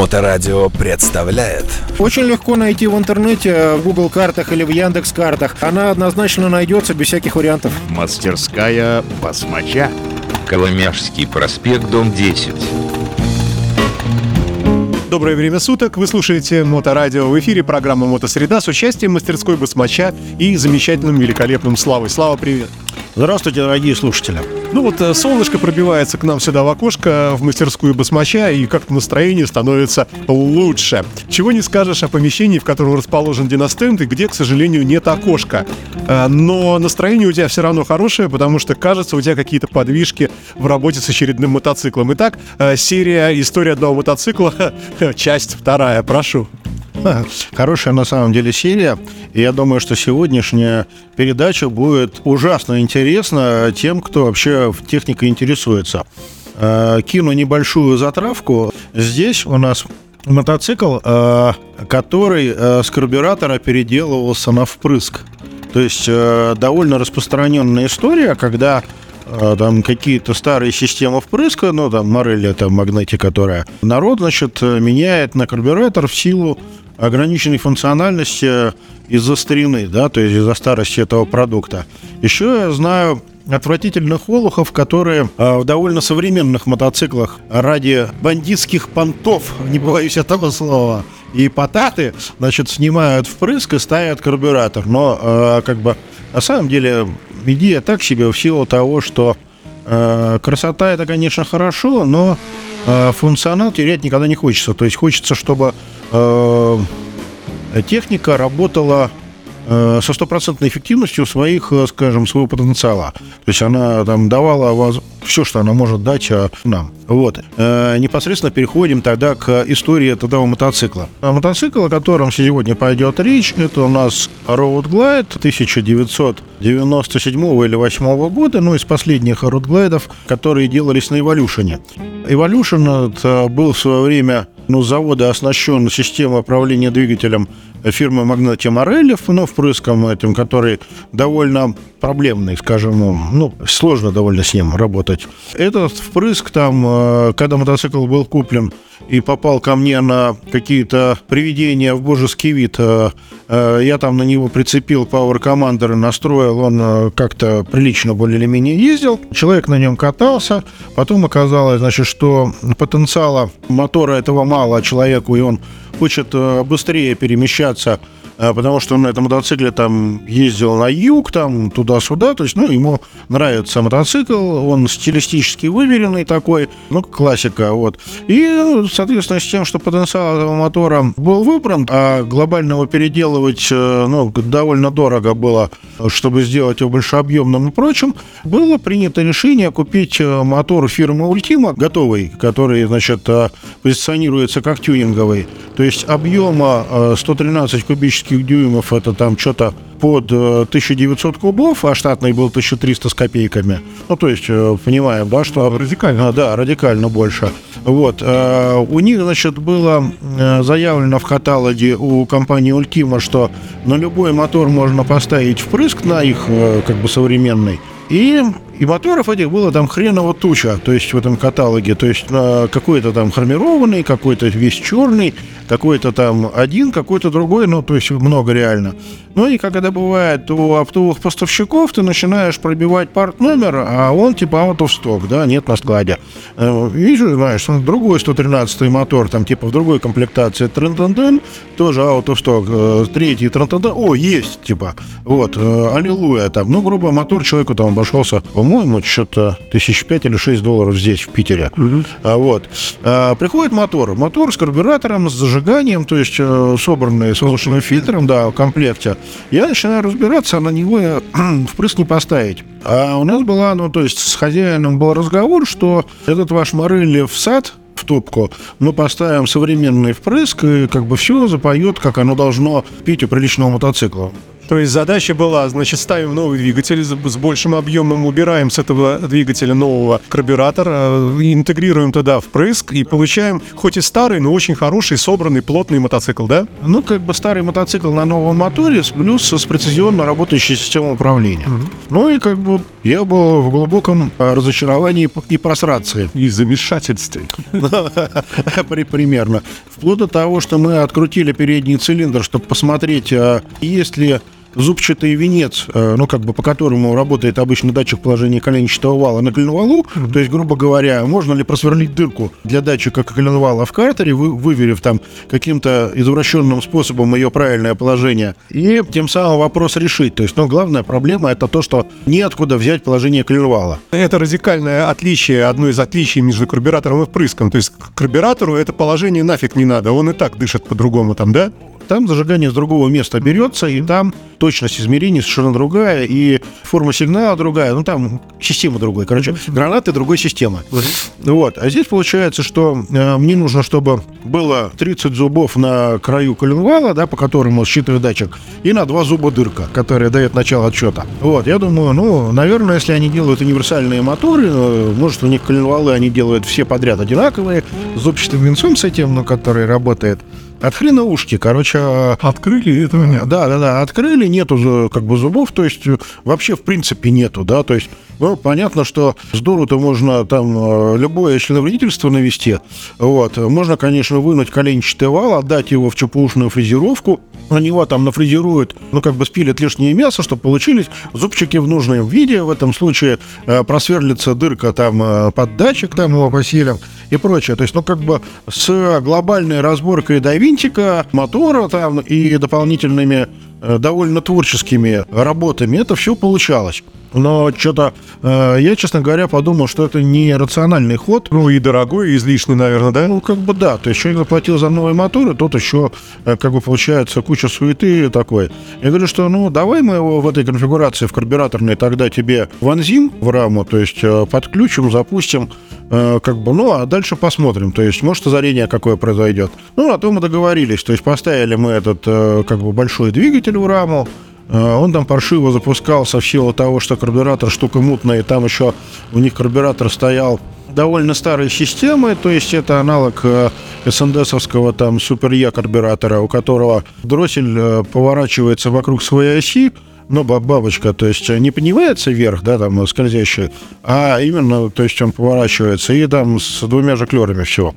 Моторадио представляет Очень легко найти в интернете, в Google картах или в Яндекс картах. Она однозначно найдется без всяких вариантов. Мастерская басмача. Коломяжский проспект, дом 10. Доброе время суток. Вы слушаете Моторадио. В эфире программа «Мотосреда» с участием мастерской басмача и замечательным, великолепным Славой. Слава, привет. Здравствуйте, дорогие слушатели. Ну вот э, солнышко пробивается к нам сюда в окошко, в мастерскую басмача, и как-то настроение становится лучше. Чего не скажешь о помещении, в котором расположен диностенд, и где, к сожалению, нет окошка. Э, Но настроение у тебя все равно хорошее, потому что, кажется, у тебя какие-то подвижки в работе с очередным мотоциклом. Итак, э, серия «История одного мотоцикла», часть вторая, прошу. Хорошая на самом деле серия. И я думаю, что сегодняшняя передача будет ужасно интересна тем, кто вообще в техникой интересуется. Э, Кину небольшую затравку. Здесь у нас мотоцикл, э, который э, с карбюратора переделывался на впрыск. То есть довольно распространенная история, когда там какие-то старые системы впрыска, ну там Морелли, там магнити, которая народ, значит, э, меняет на карбюратор в силу ограниченной функциональности из-за старины, да, то есть из-за старости этого продукта. Еще я знаю отвратительных олухов, которые э, в довольно современных мотоциклах ради бандитских понтов, не боюсь этого слова, и потаты, значит, снимают впрыск и ставят карбюратор. Но, э, как бы, на самом деле, идея так себе в силу того, что э, красота это, конечно, хорошо, но э, функционал терять никогда не хочется. То есть хочется, чтобы э, техника работала э, со стопроцентной эффективностью своих, э, скажем, своего потенциала. То есть она там давала все, что она может дать э, нам. Вот. Э, непосредственно переходим тогда к истории этого мотоцикла. А мотоцикл, о котором сегодня пойдет речь, это у нас Road Glide 1997 или 8 года, ну, из последних Road Glide, которые делались на Evolution. Evolution был в свое время ну, завода оснащен системой управления двигателем фирмы Магнати Морелли, ну, впрыском этим, который довольно проблемный, скажем, ну, сложно довольно с ним работать. Этот впрыск там, э, когда мотоцикл был куплен и попал ко мне на какие-то приведения в божеский вид, э, э, я там на него прицепил Power Commander, настроил, он как-то прилично более или менее ездил. Человек на нем катался, потом оказалось, значит, что потенциала мотора этого мало человеку, и он хочет быстрее перемещаться потому что он на этом мотоцикле там ездил на юг, там туда-сюда, то есть, ну, ему нравится мотоцикл, он стилистически выверенный такой, ну, классика, вот. И, соответственно, с тем, что потенциал этого мотора был выбран, а глобально его переделывать, ну, довольно дорого было, чтобы сделать его большеобъемным и прочим, было принято решение купить мотор фирмы Ultima, готовый, который, значит, позиционируется как тюнинговый, то есть объема 113 кубических дюймов, это там что-то под 1900 кубов, а штатный был 1300 с копейками. Ну, то есть, понимаем, да, что... Радикально. Да, радикально больше. Вот. У них, значит, было заявлено в каталоге у компании Ultima, что на любой мотор можно поставить впрыск на их, как бы, современный. И, и моторов этих было там хреново туча, то есть в этом каталоге. То есть э, какой-то там хромированный, какой-то весь черный, какой-то там один, какой-то другой, ну, то есть много реально. Ну и как это бывает у оптовых поставщиков, ты начинаешь пробивать парт номер, а он типа out of stock, да, нет на складе. Э, Вижу, знаешь, другой 113 мотор, там типа в другой комплектации трентентен, тоже out of stock. Э, Третий трентентен, о, есть, типа, вот, э, аллилуйя, там, ну, грубо мотор человеку там обошелся, по-моему, что-то тысяч пять или шесть долларов здесь, в Питере. Мгм. А, Вот. А, Приходит мотор. Мотор с карбюратором, с зажиганием, то есть э, собранный с воздушным фильтром, да, в комплекте. Я начинаю разбираться, а на него впрыск не поставить. А у нас была, ну, то есть с хозяином был разговор, что этот ваш Морелли в сад в топку, мы поставим современный впрыск, и как бы все запоет, как оно должно пить у приличного мотоцикла. То есть задача была, значит, ставим новый двигатель с большим объемом, убираем с этого двигателя нового карбюратор, э, интегрируем туда впрыск и получаем хоть и старый, но очень хороший, собранный, плотный мотоцикл, да? Ну, как бы старый мотоцикл на новом моторе, плюс с прецизионно работающей системой управления. Ну и как бы я был в глубоком э, разочаровании и просрации. И замешательстве. При- Примерно. Вплоть до того, что мы открутили передний цилиндр, чтобы посмотреть, а есть ли зубчатый венец, э, ну, как бы по которому работает обычный датчик положения коленчатого вала на коленвалу, то есть, грубо говоря, можно ли просверлить дырку для датчика коленвала в картере, вы- выверив там каким-то извращенным способом ее правильное положение, и тем самым вопрос решить. То есть, ну, главная проблема это то, что неоткуда взять положение коленвала. Это радикальное отличие, одно из отличий между карбюратором и впрыском. То есть к карбюратору это положение нафиг не надо, он и так дышит по-другому там, да? Там зажигание с другого места берется, и там точность измерений совершенно другая, и форма сигнала другая, ну там система другой. Короче, гранаты другой системы. Вот. А здесь получается, что э, мне нужно, чтобы было 30 зубов на краю коленвала, да, по которому считывает датчик, и на два зуба дырка, которая дает начало отсчета. Вот, я думаю, ну, наверное, если они делают универсальные моторы, э, может, у них коленвалы они делают все подряд одинаковые, с зубчатым венцом с этим, ну, который работает. От хрена ушки, короче, э, Открыли, этого нет. да, да, да, открыли, нету как бы зубов, то есть э, вообще в принципе нету, да, то есть, ну, понятно, что с дуру-то можно там э, любое членовредительство навести, вот, можно, конечно, вынуть коленчатый вал, отдать его в чепушную фрезеровку, на него там нафрезеруют, ну, как бы спилят лишнее мясо, чтобы получились зубчики в нужном виде, в этом случае э, просверлится дырка там э, под датчик, там его посилим и прочее, то есть, ну, как бы с глобальной разборкой до винтика, мотора там и дополнительными довольно творческими работами это все получалось. Но что-то я, честно говоря, подумал, что это не рациональный ход. Ну и дорогой, и излишний, наверное, да? Ну, как бы да, то есть человек заплатил за новый мотор, и тот еще, э, как бы получается, куча суеты такой. Я говорю, что ну давай мы его в этой конфигурации в карбюраторной тогда тебе вонзим в раму, то есть э, подключим, запустим, э, как бы, ну а дальше посмотрим, то есть может озарение какое произойдет. Ну, а то мы договорились, то есть поставили мы этот э, как бы большой двигатель в раму, Э, Он там паршиво запускался в силу того, что карбюратор штука мутная, и там еще у них карбюратор стоял довольно старой системы, то есть это аналог э, СНДСовского там Супер Е карбюратора, у которого дроссель э, поворачивается вокруг своей оси, но ба- бабочка, то есть э, не поднимается вверх, да, там э, скользящий, а именно, то есть он поворачивается и там с двумя жаклерами все.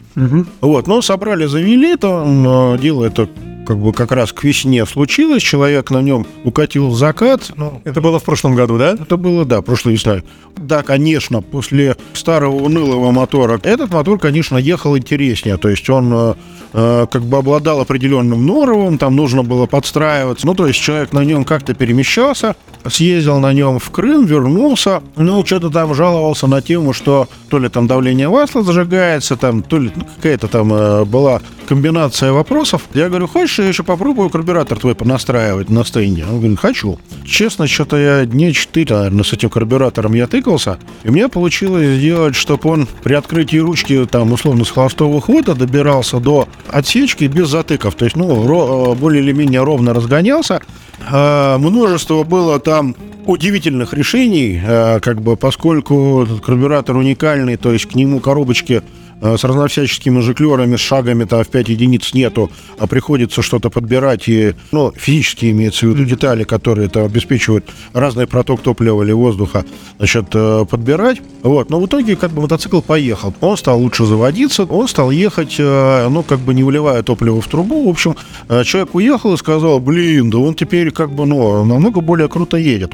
Вот, но собрали, завели, то дело это как бы как раз к весне случилось, человек на нем укатил в закат, ну, Это было в прошлом году, да? это было, да, прошлой весной. Да, конечно, после старого унылого мотора этот мотор, конечно, ехал интереснее. То есть он э, как бы обладал определенным норовом, там нужно было подстраиваться. Ну, то есть человек на нем как-то перемещался, съездил на нем в Крым, вернулся, ну, что-то там жаловался на тему, что то ли там давление масла зажигается, там, то ли ну, какая-то там э, была комбинация вопросов. Я говорю, хочешь, я еще попробую карбюратор твой понастраивать на стенде? Он говорит, хочу. Честно, что-то я дней 4, наверное, с этим карбюратором я тыкался, и мне получилось сделать, чтобы он при открытии ручки, там, условно, с холостого хода добирался до отсечки без затыков. То есть, ну, ро- э, более или менее ровно разгонялся. А, множество было там удивительных решений, э, как бы, поскольку карбюратор уникальный, то есть к нему коробочки э, с разновсяческими жиклерами, с шагами там в 5 единиц нету, а приходится что-то подбирать и, ну, физически имеется в виду детали, которые это обеспечивают разный проток топлива или воздуха, значит, э, подбирать. Вот, но в итоге как бы мотоцикл поехал. Он стал лучше заводиться, он стал ехать, э, ну, как бы не вливая топливо в трубу. В общем, э, человек уехал и сказал, блин, да он теперь как бы, ну, намного более круто едет.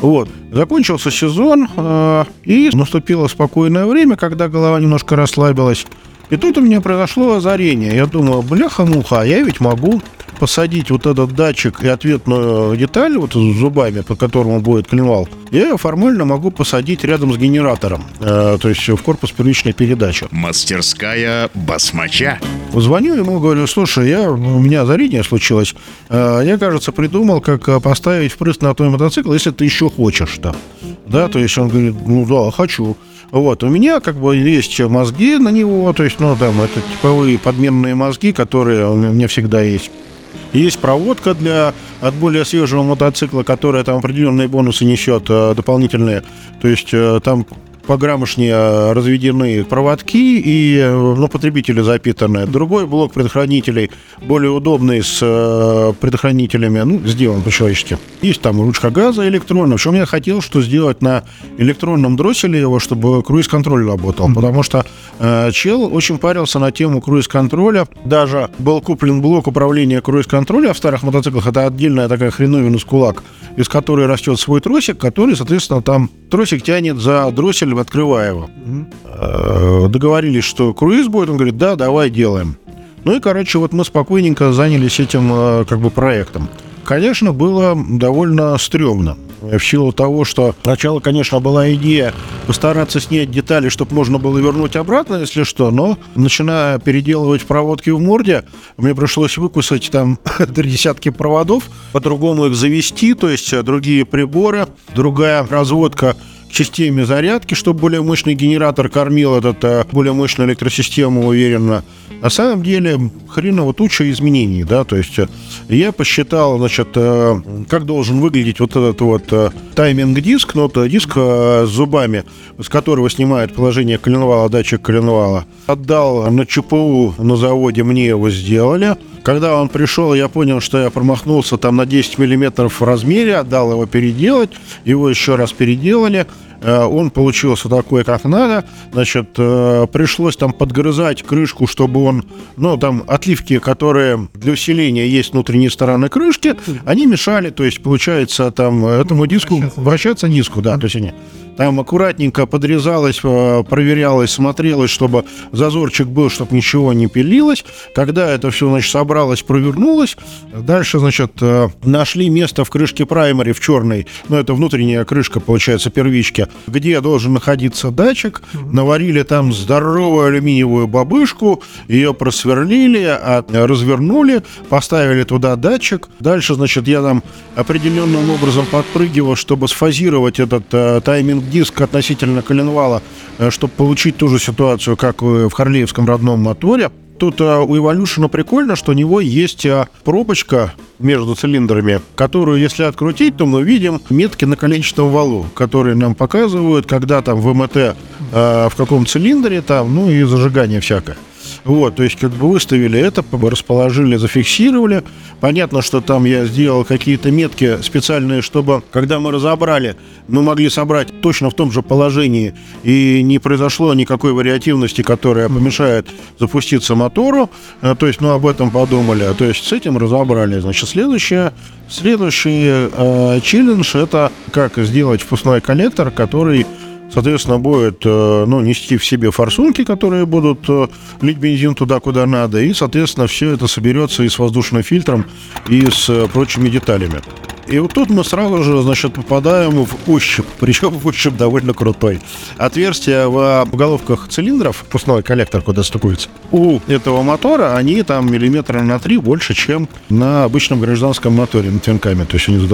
Вот. Закончился сезон, э, и наступило спокойное время, когда голова немножко расслабилась. И тут у меня произошло озарение. Я думаю, бляха-муха, я ведь могу посадить вот этот датчик и ответную деталь вот с зубами, по которому будет клинвал, я ее формально могу посадить рядом с генератором, э, то есть в корпус первичной передачи. Мастерская басмача. Звоню ему, говорю, слушай, я, у меня озарение случилось. Э, Я, кажется, придумал, как э, поставить впрыск на твой мотоцикл, если ты еще хочешь там. Да, то есть он говорит, ну да, хочу. Вот, у меня как бы есть мозги на него, то есть, ну, там, это типовые подменные мозги, которые у меня всегда есть. Есть проводка для от более свежего мотоцикла, которая там определенные бонусы несет э, дополнительные. То есть э, там пограммошнее разведены проводки и ну, потребители запитаны. Другой блок предохранителей более удобный с э, предохранителями, ну, сделан по-человечески. Есть там ручка газа электронная. В общем, я хотел что сделать на электронном дросселе его, чтобы круиз-контроль работал. Mm-hmm. Потому что э, чел очень парился на тему круиз-контроля. Даже был куплен блок управления круиз-контроля в старых мотоциклах. Это отдельная такая хреновина с кулак, из которой растет свой тросик, который, соответственно, там тросик тянет за дроссель, открывая его. Mm-hmm. Договорились, что круиз будет. Он говорит, да, давай делаем. Ну и, короче, вот мы спокойненько занялись этим э, как бы проектом. Конечно, было довольно стрёмно. В силу того, что сначала, конечно, была идея постараться снять детали, чтобы можно было вернуть обратно, если что, но начиная переделывать проводки в морде, мне пришлось выкусать там три десятки проводов, по-другому их завести, то есть э, другие приборы, другая разводка системе зарядки, чтобы более мощный генератор кормил этот э, более мощную электросистему уверенно. На самом деле хреново туча изменений, да, то есть э, я посчитал, значит, э, как должен выглядеть вот этот вот тайминг-диск, ну, это диск с зубами, с которого снимает положение коленвала, датчик коленвала. Отдал на ЧПУ на заводе, мне его сделали. Когда он пришел, я понял, что я промахнулся там на 10 миллиметров в размере, отдал его переделать, его еще раз переделали. Э, он получился такой, как надо. Значит, э, пришлось там подгрызать крышку, чтобы он, ну, там отливки, которые для усиления есть внутренней стороны крышки, они мешали, то есть, получается, там этому диску вращаться низко, да, то есть они там аккуратненько подрезалось, э, проверялось, смотрелось, чтобы зазорчик был, чтобы ничего не пилилось. Когда это все, значит, собралось, провернулось, дальше, значит, э, нашли место в крышке праймари в черной, ну, это внутренняя крышка, получается, первички, где должен находиться датчик, наварили там здоровую алюминиевую бабышку, ее просверлили, а, развернули, поставили туда датчик. Дальше, значит, я там определенным образом подпрыгивал, чтобы сфазировать этот э, тайминг диск относительно коленвала, э, чтобы получить ту же ситуацию, как в Харлеевском родном моторе. Тут э, у Evolution прикольно, что у него есть э, пробочка между цилиндрами, которую, если открутить, то мы видим метки на коленчатом валу, которые нам показывают, когда там ВМТ в каком цилиндре, там, ну и зажигание всякое. Вот, то есть как бы выставили это, расположили, зафиксировали. Понятно, что там я сделал какие-то метки специальные, чтобы, когда мы разобрали, мы могли собрать точно в том же положении, и не произошло никакой вариативности, которая помешает запуститься мотору. Э, то есть, ну, об этом подумали. То есть, с этим разобрали. Значит, следующее, следующий э, челлендж – это как сделать впускной коллектор, который соответственно, будет ну, нести в себе форсунки, которые будут э, лить бензин туда, куда надо, и, соответственно, все это соберется и с воздушным фильтром, и с э, прочими деталями. И вот тут мы сразу же, значит, попадаем в ущип, причем в ущип довольно крутой. Отверстия в головках цилиндров, впускной коллектор, куда стыкуется, у этого мотора, они там миллиметра на три больше, чем на обычном гражданском моторе, над твинками. То есть они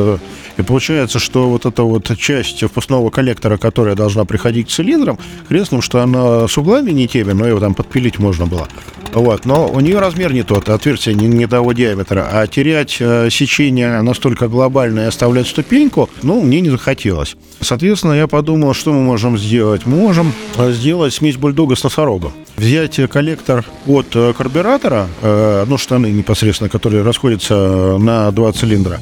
И получается, что вот эта вот часть впускного коллектора, которая должна приходить к цилиндрам, хрен что она с углами не теми, но его там подпилить можно было. Вот. Но у нее размер не тот, отверстие не, не того диаметра. А терять э, сечение настолько глобальное и оставлять ступеньку, ну, мне не захотелось. Соответственно, я подумал, что мы можем сделать. Мы можем э, сделать смесь бульдога с носорогом. Взять коллектор от э, карбюратора, э, ну, штаны непосредственно, которые расходятся на два цилиндра,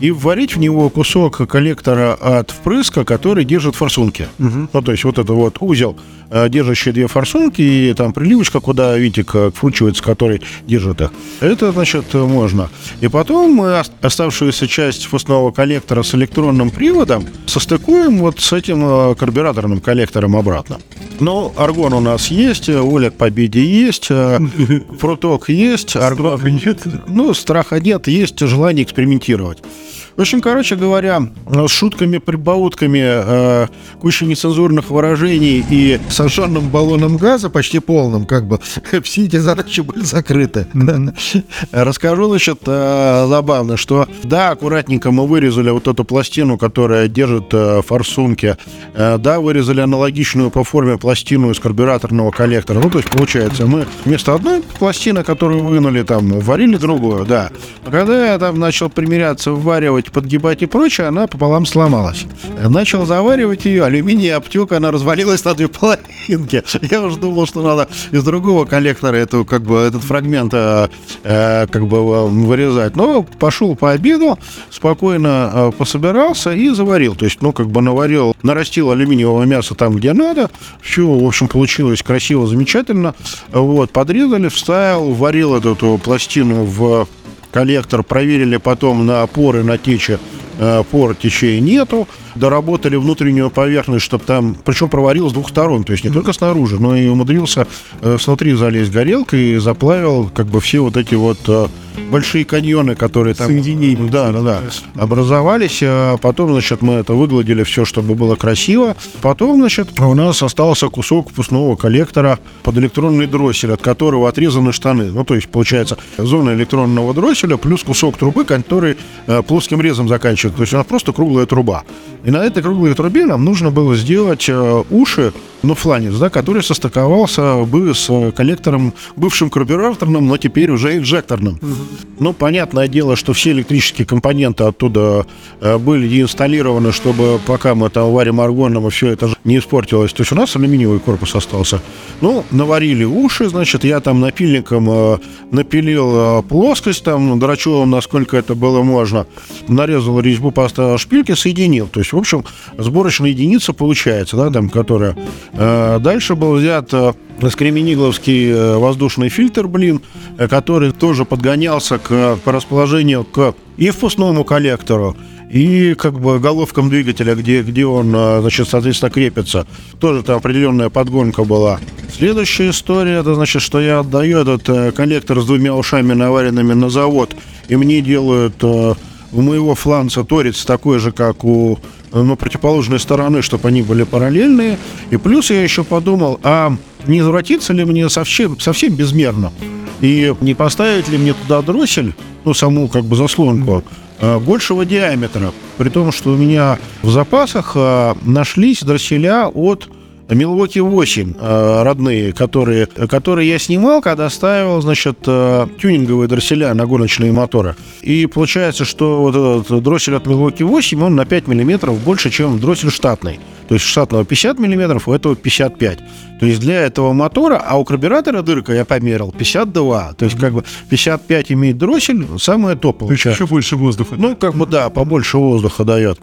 и вварить в него кусок коллектора от впрыска, который держит форсунки. Угу. Ну, то есть вот это вот узел, э, держащий две форсунки, и там приливочка, куда винтик э, вкручивается, который держит их. Это, значит, можно. И потом мы оставшуюся часть впускного коллектора с электронным приводом состыкуем вот с этим э, карбюраторным коллектором обратно. Ну, аргон у нас есть, воля к победе есть, фруток есть. Аргон... Страха нет? Ну, страха нет, есть желание экспериментировать. В общем, короче говоря, с шутками, прибаутками, э, кучей нецензурных выражений и сожженным баллоном газа, почти полным, как бы, все эти задачи были закрыты. Расскажу, значит, э, забавно, что, да, аккуратненько мы вырезали вот эту пластину, которая держит э, форсунки, э, да, вырезали аналогичную по форме пластину из карбюраторного коллектора. Ну, то есть, получается, мы вместо одной пластины, которую вынули, там, варили другую, да. Но когда я там начал примеряться вваривать заваривать, подгибать и прочее, она пополам сломалась. Начал заваривать ее, алюминий обтек, она развалилась на две половинки. Я уже думал, что надо из другого коллектора эту, как бы, этот фрагмент э, э, как бы вырезать. Но пошел по обеду, спокойно э, пособирался и заварил. То есть, ну, как бы наварил, нарастил алюминиевого мяса там, где надо. Все, в общем, получилось красиво, замечательно. Вот, подрезали, вставил, варил эту, эту пластину в коллектор, проверили потом на опоры, на течи, э, пор течей нету, доработали внутреннюю поверхность, чтобы там, причем проварил с двух сторон, то есть не только снаружи, но и умудрился э, внутри залезть горелкой и заплавил как бы все вот эти вот э, большие каньоны, которые там... Соединения. Да, да, да. Образовались. А потом, значит, мы это выгладили все, чтобы было красиво. Потом, значит, у нас остался кусок впускного коллектора под электронный дроссель, от которого отрезаны штаны. Ну, то есть, получается, зона электронного дросселя плюс кусок трубы, который э, плоским резом заканчивается. То есть, она просто круглая труба. И на этой круглой трубе нам нужно было сделать э, уши, ну, фланец, да, который состыковался бы с коллектором, бывшим карбюраторным, но теперь уже инжекторным. Ну, понятное дело, что все электрические компоненты оттуда э, были инсталлированы, чтобы пока мы там варим аргоном, и все это не испортилось. То есть у нас алюминиевый корпус остался. Ну, наварили уши, значит, я там напильником э, напилил плоскость, там, драчевым, насколько это было можно, нарезал резьбу, поставил шпильки, соединил. То есть, в общем, сборочная единица получается, да, там, которая... Э, дальше был взят э, э, воздушный фильтр, блин, э, который тоже подгонялся к, по расположению к и впускному коллектору, и как бы головкам двигателя, где, где он, значит, соответственно, крепится. Тоже там определенная подгонка была. Следующая история, это значит, что я отдаю этот коллектор с двумя ушами наваренными на завод, и мне делают у моего фланца торец такой же, как у ну, противоположной стороны, чтобы они были параллельные. И плюс я еще подумал, а не извратиться ли мне совсем, совсем безмерно? И не поставить ли мне туда дроссель, ну, саму как бы заслонку, э, большего диаметра? При том, что у меня в запасах э, нашлись дросселя от Milwaukee 8 э, родные, которые, которые я снимал, когда ставил, значит, э, тюнинговые дросселя на гоночные моторы. И получается, что вот этот дроссель от Milwaukee 8, он на 5 миллиметров больше, чем дроссель штатный. То есть штатного 50 миллиметров, у этого 55. То есть для этого мотора, а у карбюратора дырка, я померил, 52. То есть как бы 55 имеет дроссель, самое то получается. Еще больше воздуха. Ну, как бы, да, побольше воздуха дает.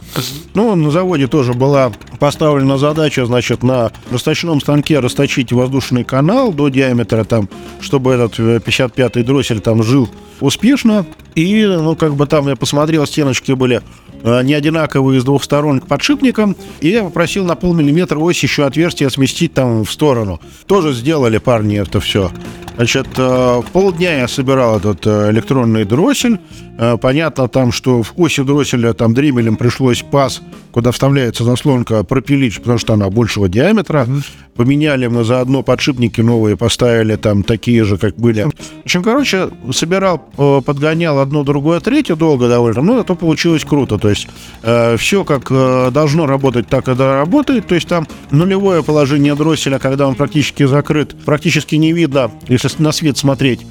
Ну, на заводе тоже была поставлена задача, значит, на расточном станке расточить воздушный канал до диаметра там, чтобы этот 55-й дроссель там жил успешно. И, ну, как бы там я посмотрел, стеночки были э, не одинаковые с двух сторон к подшипникам, и я попросил на полмиллиметра ось еще отверстие сместить там в сторону. Тоже сделали парни это все. Значит, э, полдня я собирал этот э, электронный дроссель. Э, Понятно там, что в оси дросселя там дремелем пришлось паз, куда вставляется заслонка, пропилить, потому что она большего диаметра. Поменяли мы заодно подшипники новые, поставили там такие же, как были. В общем, короче, собирал, э, подгонял одно, другое, третье долго довольно, но это получилось круто. То есть э, все как э, должно работать, так и работает. То есть там нулевое положение дросселя, когда он практически закрыт, практически не видно, если на свет смотреть,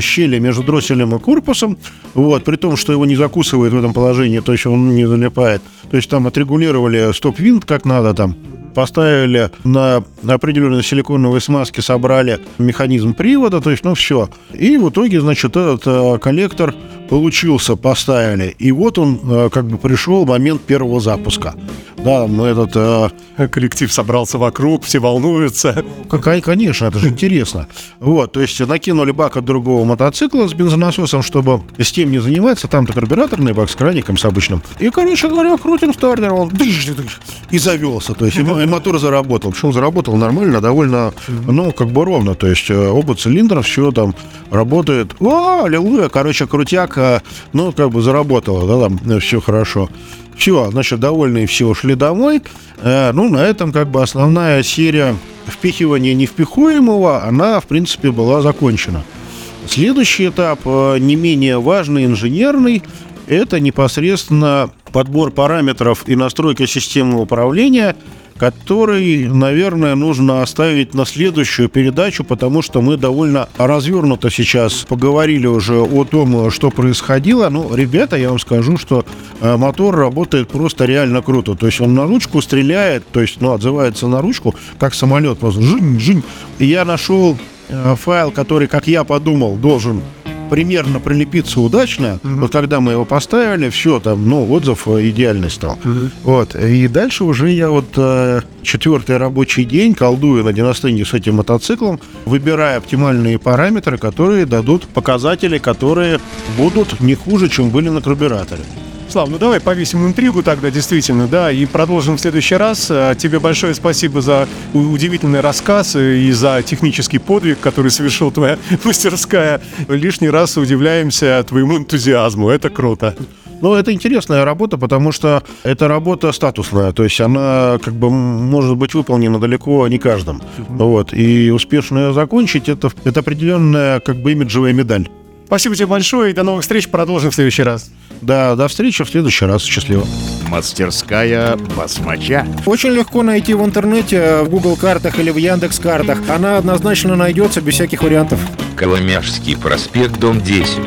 щели между дросселем и корпусом, вот, при том, что его не закусывает в этом положении, то есть он не залипает. То есть там отрегулировали стоп-винт как надо там, поставили на определенной силиконовой смазке, собрали механизм привода, то есть, ну, все. И в итоге, значит, этот э, коллектор получился, поставили. И вот он, э, как бы, пришел момент первого запуска. Да, мы этот... э, Коллектив собрался вокруг, все волнуются. Какая, конечно, это же интересно. Вот, то есть накинули бак от другого мотоцикла с бензонасосом, чтобы с тем не заниматься. Там-то карбюраторный бак с краником с обычным. И, короче говоря, крутим стартер, он и завелся. То есть мо- и мотор заработал. Причем заработал нормально, довольно, ну, как бы ровно. То есть э, оба цилиндров, все там работает. О, аллилуйя, короче, крутяк, э, ну, как бы заработало, да, там все хорошо. Все, значит, довольные все ушли домой. Э, ну, на этом как бы основная серия впихивания невпихуемого, она, в принципе, была закончена. Следующий этап, э, не менее важный, инженерный, это непосредственно подбор параметров и настройка системы управления который, наверное, нужно оставить на следующую передачу, потому что мы довольно развернуто сейчас поговорили уже о том, что происходило. Ну, ребята, я вам скажу, что э, мотор работает просто реально круто. То есть он на ручку стреляет, то есть, ну, отзывается на ручку, как самолет, просто жинь-жинь. Я нашел э, файл, который, как я подумал, должен примерно прилепиться удачно, mm-hmm. вот когда мы его поставили, все, там, ну, отзыв э, идеальный стал. Mm-hmm. Вот, и дальше уже я вот э, четвертый рабочий день колдую на династынге с этим мотоциклом, выбирая оптимальные параметры, которые дадут показатели, которые будут не хуже, чем были на карбюраторе. Слав, ну давай повесим интригу тогда, действительно, да, и продолжим в следующий раз. А, тебе большое спасибо за удивительный рассказ и за технический подвиг, который совершил твоя мастерская. Лишний раз удивляемся твоему энтузиазму, это круто. Ну, это интересная работа, потому что это работа статусная, то есть она как бы может быть выполнена далеко не каждым. Вот, и успешно ее закончить, это, это определенная как бы имиджевая медаль. Спасибо тебе большое и до новых встреч. Продолжим в следующий раз. Да, до встречи в следующий раз. Счастливо. Мастерская басмача. Очень легко найти в интернете, в Google картах или в Яндекс картах. Она однозначно найдется без всяких вариантов. Коломяжский проспект, дом 10.